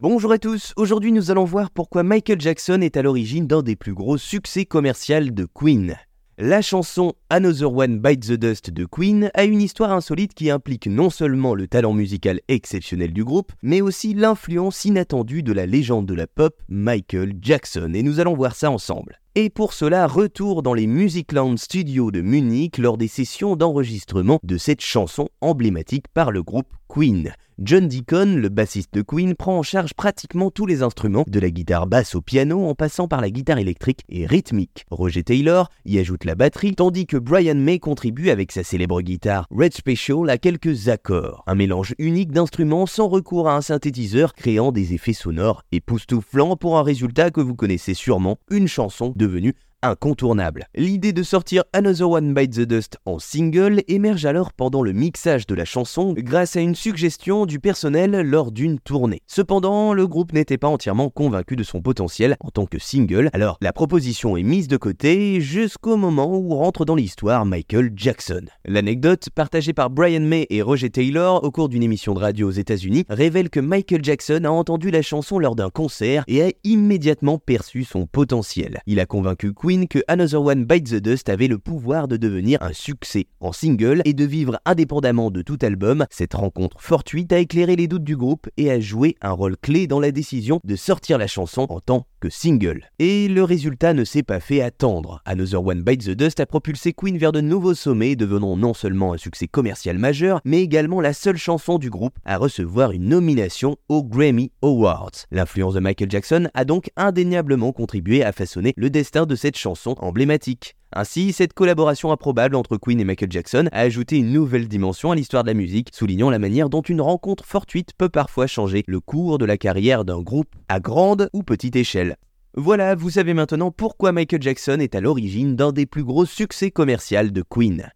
Bonjour à tous, aujourd'hui nous allons voir pourquoi Michael Jackson est à l'origine d'un des plus gros succès commerciaux de Queen. La chanson Another One Bites the Dust de Queen a une histoire insolite qui implique non seulement le talent musical exceptionnel du groupe, mais aussi l'influence inattendue de la légende de la pop Michael Jackson, et nous allons voir ça ensemble. Et pour cela, retour dans les Musicland Studios de Munich lors des sessions d'enregistrement de cette chanson emblématique par le groupe Queen. John Deacon, le bassiste de Queen, prend en charge pratiquement tous les instruments, de la guitare basse au piano en passant par la guitare électrique et rythmique. Roger Taylor y ajoute la batterie, tandis que Brian May contribue avec sa célèbre guitare Red Special à quelques accords. Un mélange unique d'instruments sans recours à un synthétiseur, créant des effets sonores époustouflants pour un résultat que vous connaissez sûrement, une chanson devenue incontournable. L'idée de sortir Another One Bites the Dust en single émerge alors pendant le mixage de la chanson grâce à une suggestion du personnel lors d'une tournée. Cependant, le groupe n'était pas entièrement convaincu de son potentiel en tant que single, alors la proposition est mise de côté jusqu'au moment où rentre dans l'histoire Michael Jackson. L'anecdote partagée par Brian May et Roger Taylor au cours d'une émission de radio aux États-Unis révèle que Michael Jackson a entendu la chanson lors d'un concert et a immédiatement perçu son potentiel. Il a convaincu que Another One Bites the Dust avait le pouvoir de devenir un succès en single et de vivre indépendamment de tout album. Cette rencontre fortuite a éclairé les doutes du groupe et a joué un rôle clé dans la décision de sortir la chanson en tant que single. Et le résultat ne s'est pas fait attendre. Another One Bites the Dust a propulsé Queen vers de nouveaux sommets, devenant non seulement un succès commercial majeur, mais également la seule chanson du groupe à recevoir une nomination aux Grammy Awards. L'influence de Michael Jackson a donc indéniablement contribué à façonner le destin de cette chanson emblématique. Ainsi, cette collaboration improbable entre Queen et Michael Jackson a ajouté une nouvelle dimension à l'histoire de la musique, soulignant la manière dont une rencontre fortuite peut parfois changer le cours de la carrière d'un groupe à grande ou petite échelle. Voilà, vous savez maintenant pourquoi Michael Jackson est à l'origine d'un des plus gros succès commerciaux de Queen.